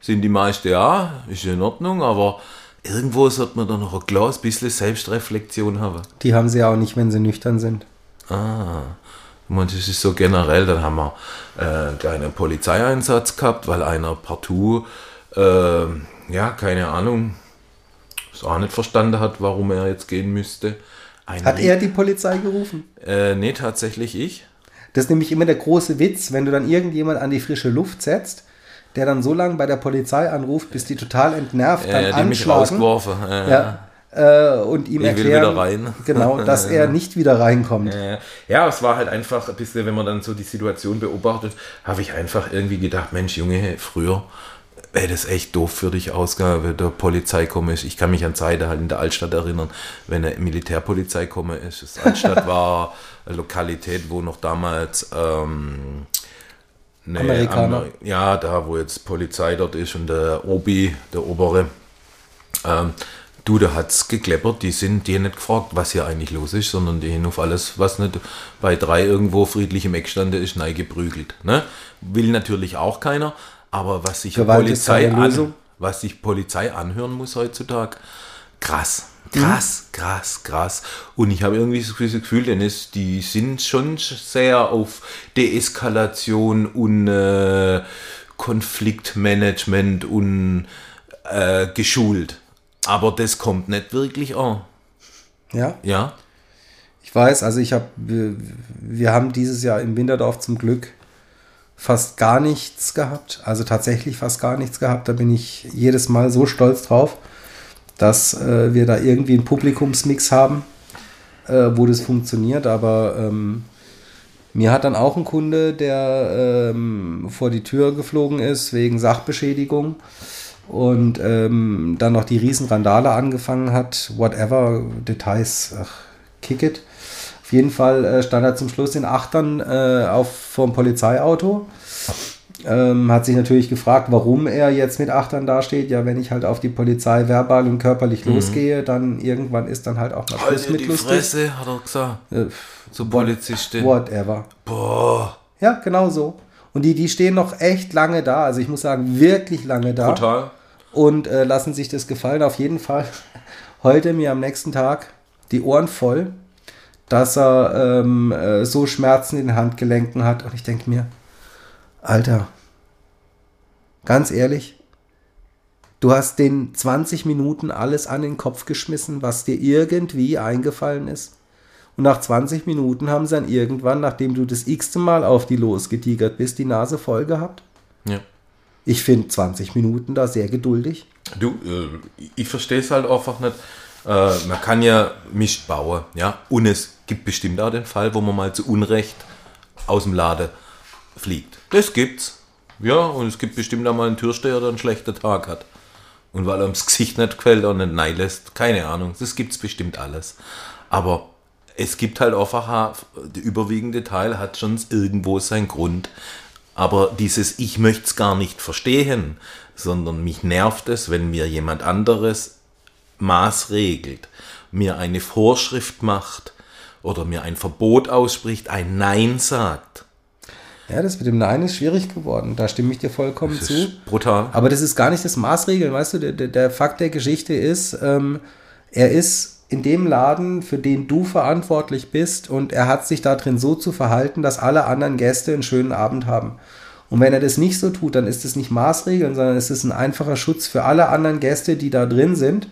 sind die meisten ja, ist in Ordnung, aber irgendwo sollte man da noch ein kleines bisschen Selbstreflexion haben. Die haben sie ja auch nicht, wenn sie nüchtern sind. Ah, und das ist so generell, dann haben wir äh, einen Polizeieinsatz gehabt, weil einer partout, äh, ja, keine Ahnung, es auch nicht verstanden hat, warum er jetzt gehen müsste. Ein Hat er die Polizei gerufen? Äh, nee, tatsächlich ich. Das ist nämlich immer der große Witz, wenn du dann irgendjemand an die frische Luft setzt, der dann so lange bei der Polizei anruft, bis die total entnervt dann die mich anschlagen. rausgeworfen. Äh, Ja. Äh, und ihm Ich erklären, genau, dass er nicht wieder reinkommt. Ja, es war halt einfach ein bisschen, wenn man dann so die Situation beobachtet, habe ich einfach irgendwie gedacht, Mensch, Junge, früher wäre das echt doof für dich ausgegangen, wenn der Polizei komme ist. Ich kann mich an Zeiten halt in der Altstadt erinnern, wenn eine Militärpolizei komme ist. Das Altstadt war eine Lokalität, wo noch damals ähm, eine Amerikaner. Amer- ja, da wo jetzt Polizei dort ist und der Obi, der Obere, ähm, du, da hat's gekleppert, die sind dir nicht gefragt, was hier eigentlich los ist, sondern die haben auf alles, was nicht bei drei irgendwo friedlich im Eckstande ist, nein geprügelt. Ne? Will natürlich auch keiner, aber was sich Gewalt Polizei an, was sich Polizei anhören muss heutzutage, krass. Krass, krass, krass. Und ich habe irgendwie so das Gefühl, denn es, die sind schon sehr auf Deeskalation und äh, Konfliktmanagement und äh, geschult. Aber das kommt nicht wirklich an. Ja, Ja? ich weiß, also ich habe, wir, wir haben dieses Jahr im Winterdorf zum Glück fast gar nichts gehabt. Also tatsächlich fast gar nichts gehabt. Da bin ich jedes Mal so stolz drauf, dass äh, wir da irgendwie einen Publikumsmix haben, äh, wo das funktioniert. Aber ähm, mir hat dann auch ein Kunde, der ähm, vor die Tür geflogen ist wegen Sachbeschädigung und ähm, dann noch die Riesenrandale angefangen hat. Whatever, Details, ach, kick it. Auf jeden Fall äh, stand er zum Schluss in Achtern äh, auf vom Polizeiauto. Ähm, hat sich natürlich gefragt, warum er jetzt mit Achtern dasteht. Ja, wenn ich halt auf die Polizei verbal und körperlich losgehe, dann irgendwann ist dann halt auch mal Schluss Halt mit die lustig. Fresse, hat er gesagt. Äh, So Polizistin. whatever. Boah, Ja, genau so. Und die, die stehen noch echt lange da. Also ich muss sagen, wirklich lange da. brutal. Und äh, lassen sich das gefallen. Auf jeden Fall heute mir am nächsten Tag die Ohren voll, dass er ähm, äh, so Schmerzen in den Handgelenken hat. Und ich denke mir, Alter, ganz ehrlich, Du hast den 20 Minuten alles an den Kopf geschmissen, was dir irgendwie eingefallen ist. Und nach 20 Minuten haben sie dann irgendwann, nachdem du das x-te Mal auf die losgetigert bist, die Nase voll gehabt. Ja. Ich finde 20 Minuten da sehr geduldig. Du, äh, ich verstehe es halt einfach nicht. Äh, man kann ja Mist bauen, ja. Und es gibt bestimmt auch den Fall, wo man mal zu Unrecht aus dem Laden fliegt. Das gibt's. Ja, und es gibt bestimmt auch mal einen Türsteher, der einen schlechten Tag hat. Und weil er ums Gesicht nicht gefällt und nicht nein lässt. Keine Ahnung. Das gibt's bestimmt alles. Aber es gibt halt einfach, der überwiegende Teil hat schon irgendwo seinen Grund. Aber dieses Ich möchte es gar nicht verstehen, sondern mich nervt es, wenn mir jemand anderes maßregelt, mir eine Vorschrift macht oder mir ein Verbot ausspricht, ein Nein sagt. Ja, das mit dem Nein ist schwierig geworden. Da stimme ich dir vollkommen Das zu. ist brutal. Aber das ist gar nicht das Maßregeln, weißt du, der, der, der Fakt der Geschichte ist, ähm, er ist in dem Laden, für den du verantwortlich bist und er hat sich da drin so zu verhalten, dass alle anderen Gäste einen schönen Abend haben. Und wenn er das nicht so tut, dann ist es nicht Maßregeln, sondern es ist ein einfacher Schutz für alle anderen Gäste, die da drin sind,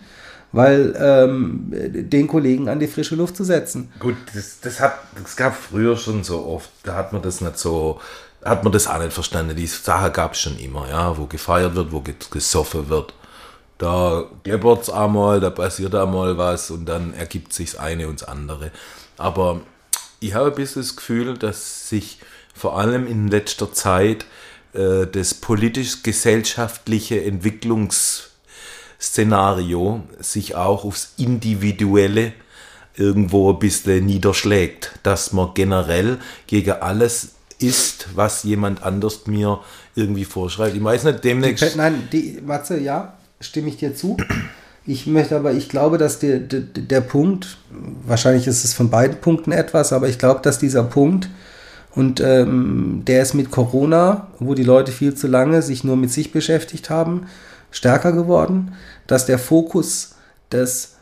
weil ähm, den Kollegen an die frische Luft zu setzen. Gut, das, das, hat, das gab früher schon so oft, da hat man das nicht so, hat man das auch nicht verstanden. Die Sache gab es schon immer, ja, wo gefeiert wird, wo ge- gesoffen wird. Da kleppert es einmal, da passiert einmal was und dann ergibt sich das eine und das andere. Aber ich habe ein bisschen das Gefühl, dass sich vor allem in letzter Zeit äh, das politisch-gesellschaftliche Entwicklungsszenario sich auch aufs Individuelle irgendwo ein bisschen niederschlägt, dass man generell gegen alles ist, was jemand anders mir irgendwie vorschreibt. Ich weiß nicht, demnächst. Nein, die, Matze, ja, stimme ich dir zu. Ich möchte aber, ich glaube, dass der, der, der Punkt, wahrscheinlich ist es von beiden Punkten etwas, aber ich glaube, dass dieser Punkt, und ähm, der ist mit Corona, wo die Leute viel zu lange sich nur mit sich beschäftigt haben, stärker geworden, dass der Fokus, dass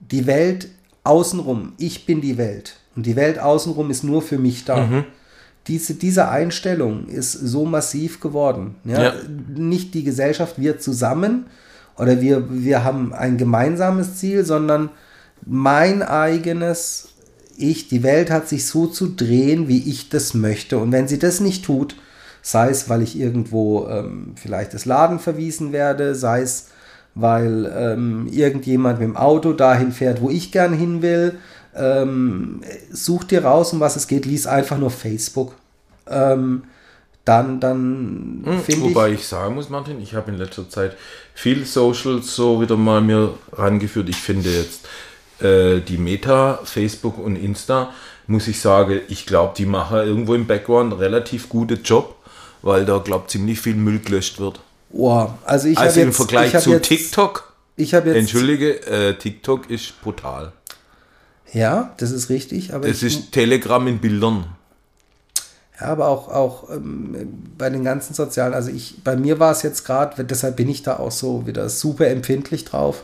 die Welt außenrum, ich bin die Welt und die Welt außenrum ist nur für mich da. Diese, diese Einstellung ist so massiv geworden. Ja? Ja. Nicht die Gesellschaft, wir zusammen oder wir, wir haben ein gemeinsames Ziel, sondern mein eigenes Ich, die Welt hat sich so zu drehen, wie ich das möchte. Und wenn sie das nicht tut, sei es, weil ich irgendwo ähm, vielleicht das Laden verwiesen werde, sei es, weil ähm, irgendjemand mit dem Auto dahin fährt, wo ich gern hin will, ähm, such dir raus, um was es geht, lies einfach nur Facebook. Ähm, dann, dann finde ich. Wobei ich sagen muss, Martin, ich habe in letzter Zeit viel Socials so wieder mal mir rangeführt. Ich finde jetzt äh, die Meta, Facebook und Insta, muss ich sagen, ich glaube, die machen irgendwo im Background relativ guten Job, weil da, glaube ziemlich viel Müll gelöscht wird. Oh, also ich also im jetzt, Vergleich zu jetzt, TikTok, Ich habe jetzt. entschuldige, äh, TikTok ist brutal. Ja, das ist richtig, aber Es ich, ist Telegram in Bildern. Ja, aber auch, auch ähm, bei den ganzen sozialen, also ich, bei mir war es jetzt gerade, deshalb bin ich da auch so wieder super empfindlich drauf,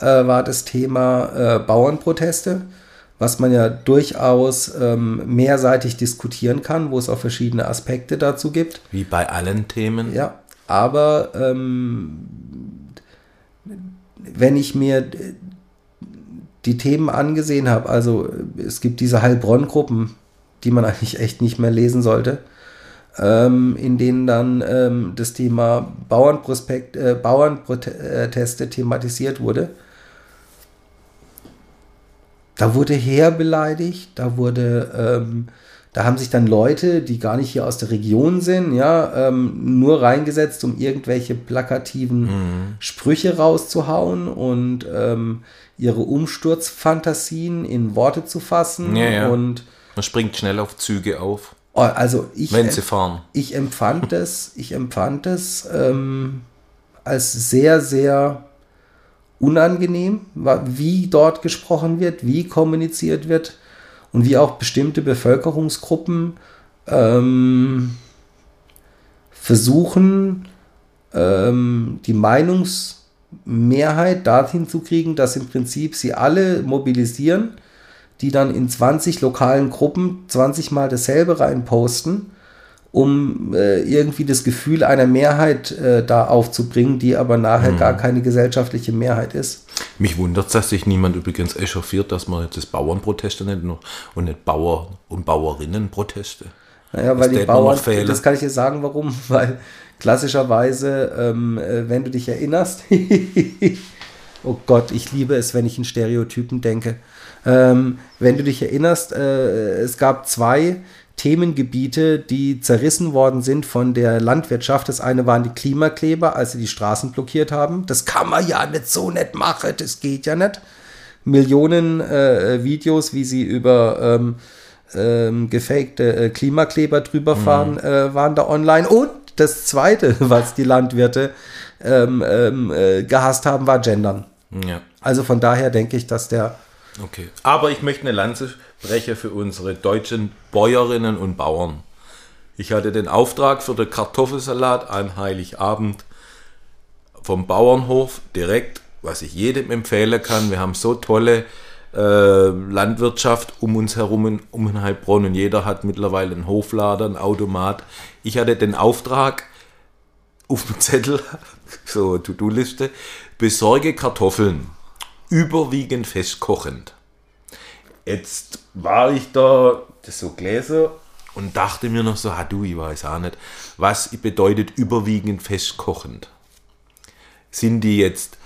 äh, war das Thema äh, Bauernproteste, was man ja durchaus ähm, mehrseitig diskutieren kann, wo es auch verschiedene Aspekte dazu gibt. Wie bei allen Themen. Ja, aber ähm, wenn ich mir die Themen angesehen habe, also es gibt diese Heilbronn-Gruppen, die man eigentlich echt nicht mehr lesen sollte, ähm, in denen dann ähm, das Thema Bauernprospekt, äh, Bauernproteste thematisiert wurde. Da wurde Heer beleidigt, da wurde, ähm, da haben sich dann Leute, die gar nicht hier aus der Region sind, ja, ähm, nur reingesetzt, um irgendwelche plakativen Sprüche rauszuhauen und ähm, ihre Umsturzfantasien in Worte zu fassen. Ja, ja. Und Man springt schnell auf Züge auf, oh, also ich, wenn sie fahren. ich empfand es, ich empfand es ähm, als sehr, sehr unangenehm, wie dort gesprochen wird, wie kommuniziert wird und wie auch bestimmte Bevölkerungsgruppen ähm, versuchen, ähm, die Meinungsmehrheit dorthin zu kriegen, dass im Prinzip sie alle mobilisieren, die dann in 20 lokalen Gruppen 20 Mal dasselbe reinposten um äh, irgendwie das Gefühl einer Mehrheit äh, da aufzubringen, die aber nachher Mhm. gar keine gesellschaftliche Mehrheit ist. Mich wundert, dass sich niemand übrigens echauffiert, dass man jetzt das Bauernproteste nennt und nicht Bauer- und Bauerinnenproteste. Naja, Das weil die mir noch Bauern, das kann ich dir sagen, warum, weil klassischerweise, ähm, äh, wenn du dich erinnerst, oh Gott, ich liebe es, wenn ich in Stereotypen denke, ähm, wenn du dich erinnerst, äh, es gab zwei Themengebiete, die zerrissen worden sind von der Landwirtschaft. Das eine waren die Klimakleber, als sie die Straßen blockiert haben. Das kann man ja nicht so nicht machen, das geht ja nicht. Millionen äh, Videos, wie sie über ähm, ähm, gefakte äh, Klimakleber drüber fahren, äh, waren da online. Und das Zweite, was die Landwirte ähm, ähm, äh, gehasst haben, war Gendern. Ja, Also von daher denke ich, dass der okay. Aber ich möchte eine Lanze brechen für unsere deutschen Bäuerinnen und Bauern. Ich hatte den Auftrag für den Kartoffelsalat an Heiligabend vom Bauernhof direkt, was ich jedem empfehlen kann. Wir haben so tolle äh, Landwirtschaft um uns herum in, um in Heilbronn und jeder hat mittlerweile einen Hoflader, einen Automat. Ich hatte den Auftrag auf dem Zettel, so To-Do-Liste, besorge Kartoffeln, überwiegend festkochend. Jetzt war ich da, das so Gläser und dachte mir noch so, ah du, ich weiß auch nicht, was bedeutet überwiegend festkochend? Sind die jetzt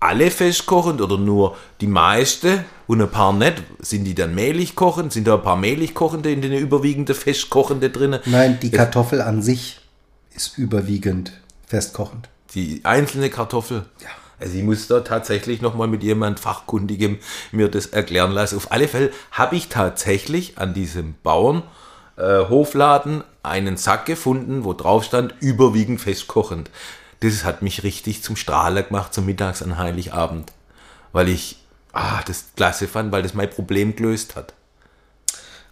alle festkochend oder nur die meiste und ein paar nicht? Sind die dann mehlig kochend? Sind da ein paar mehlig kochende in den überwiegende festkochende drin? Nein, die Kartoffel an sich ist überwiegend festkochend. Die einzelne Kartoffel? Ja. Also ich muss da tatsächlich nochmal mit jemand Fachkundigem mir das erklären lassen. Auf alle Fälle habe ich tatsächlich an diesem Bauern äh, einen Sack gefunden, wo drauf stand, überwiegend festkochend. Das hat mich richtig zum Strahler gemacht, zum Mittags an Heiligabend. Weil ich ah, das klasse fand, weil das mein Problem gelöst hat.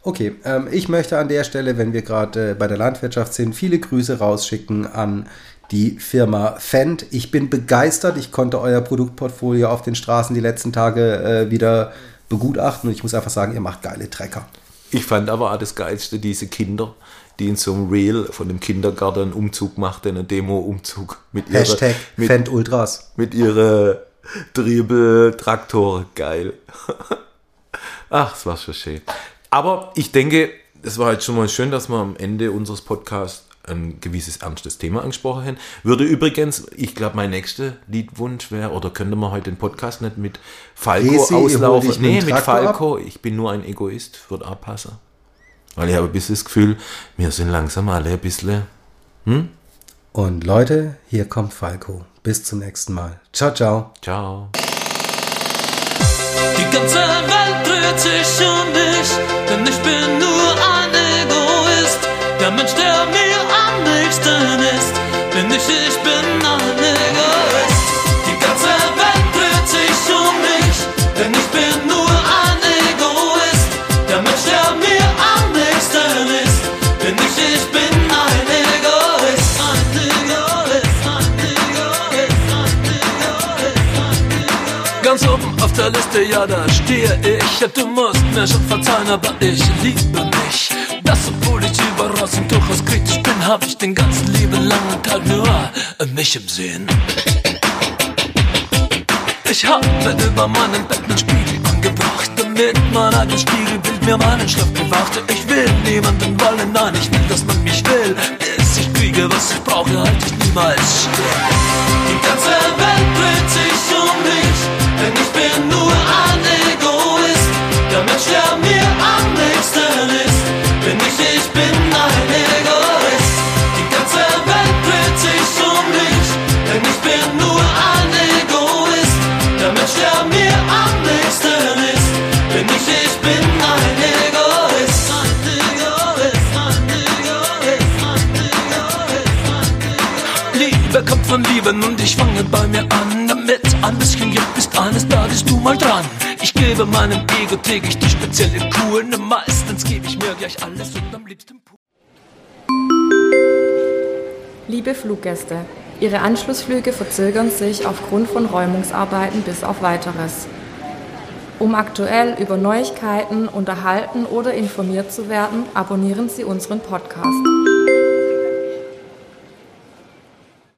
Okay, ähm, ich möchte an der Stelle, wenn wir gerade äh, bei der Landwirtschaft sind, viele Grüße rausschicken an die Firma Fendt. Ich bin begeistert. Ich konnte euer Produktportfolio auf den Straßen die letzten Tage äh, wieder begutachten und ich muss einfach sagen, ihr macht geile Trecker. Ich fand aber auch das Geilste, diese Kinder, die in so einem Reel von dem Kindergarten einen Umzug machten, einen Demo-Umzug mit Hashtag mit, Fendt Ultras. mit ihrer Triebeltraktor. Geil. Ach, es war schon schön. Aber ich denke, es war jetzt schon mal schön, dass wir am Ende unseres Podcasts ein gewisses ernstes Thema angesprochen haben. Würde übrigens, ich glaube, mein nächster Liedwunsch wäre, oder könnte man heute den Podcast nicht mit Falco hol auslaufen? Nee, mit Traktor ab. Falco. Ich bin nur ein Egoist, würde auch passen. Weil ich habe ein bisschen das Gefühl, wir sind langsam alle ein bisschen. Und Leute, hier kommt Falco. Bis zum nächsten Mal. Ciao, ciao. Ciao. Die ganze Welt dreht sich um mich, denn ich bin nur ein Egoist. Der Mensch, der nächsten ist, bin ich, ich bin ein Egoist. Die ganze Welt dreht sich um mich, denn ich bin nur ein Egoist. Der Mensch, mir am nächsten ist, bin ich, ich bin ein Egoist. Ganz oben auf der Liste, ja, da stehe ich. Du musst mir schon verzeihen, aber ich liebe mich. Das, obwohl ich überaus und durchaus kritisch bin, hab ich den ganzen lieben langen Tag nur mich im Sinn. Ich habe über meinen Bett einen Spiegel angebracht, damit mein eigenes Spiegelbild mir meinen Schlaf bewachte. Ich will niemanden wollen, nein, ich will, dass man mich will. Bis ich kriege, was ich brauche, halt ich niemals still. Die ganze Welt dreht sich um mich, denn ich bin nur ein von Lieben und ich fange bei mir an. Damit ein bisschen Glück bist eines Tages du mal dran. Ich gebe meinem Ego täglich die spezielle Kur. Ne, Meistens gebe ich mir gleich alles und am liebsten pur. Liebe Fluggäste, Ihre Anschlussflüge verzögern sich aufgrund von Räumungsarbeiten bis auf weiteres. Um aktuell über Neuigkeiten unterhalten oder informiert zu werden, abonnieren Sie unseren Podcast.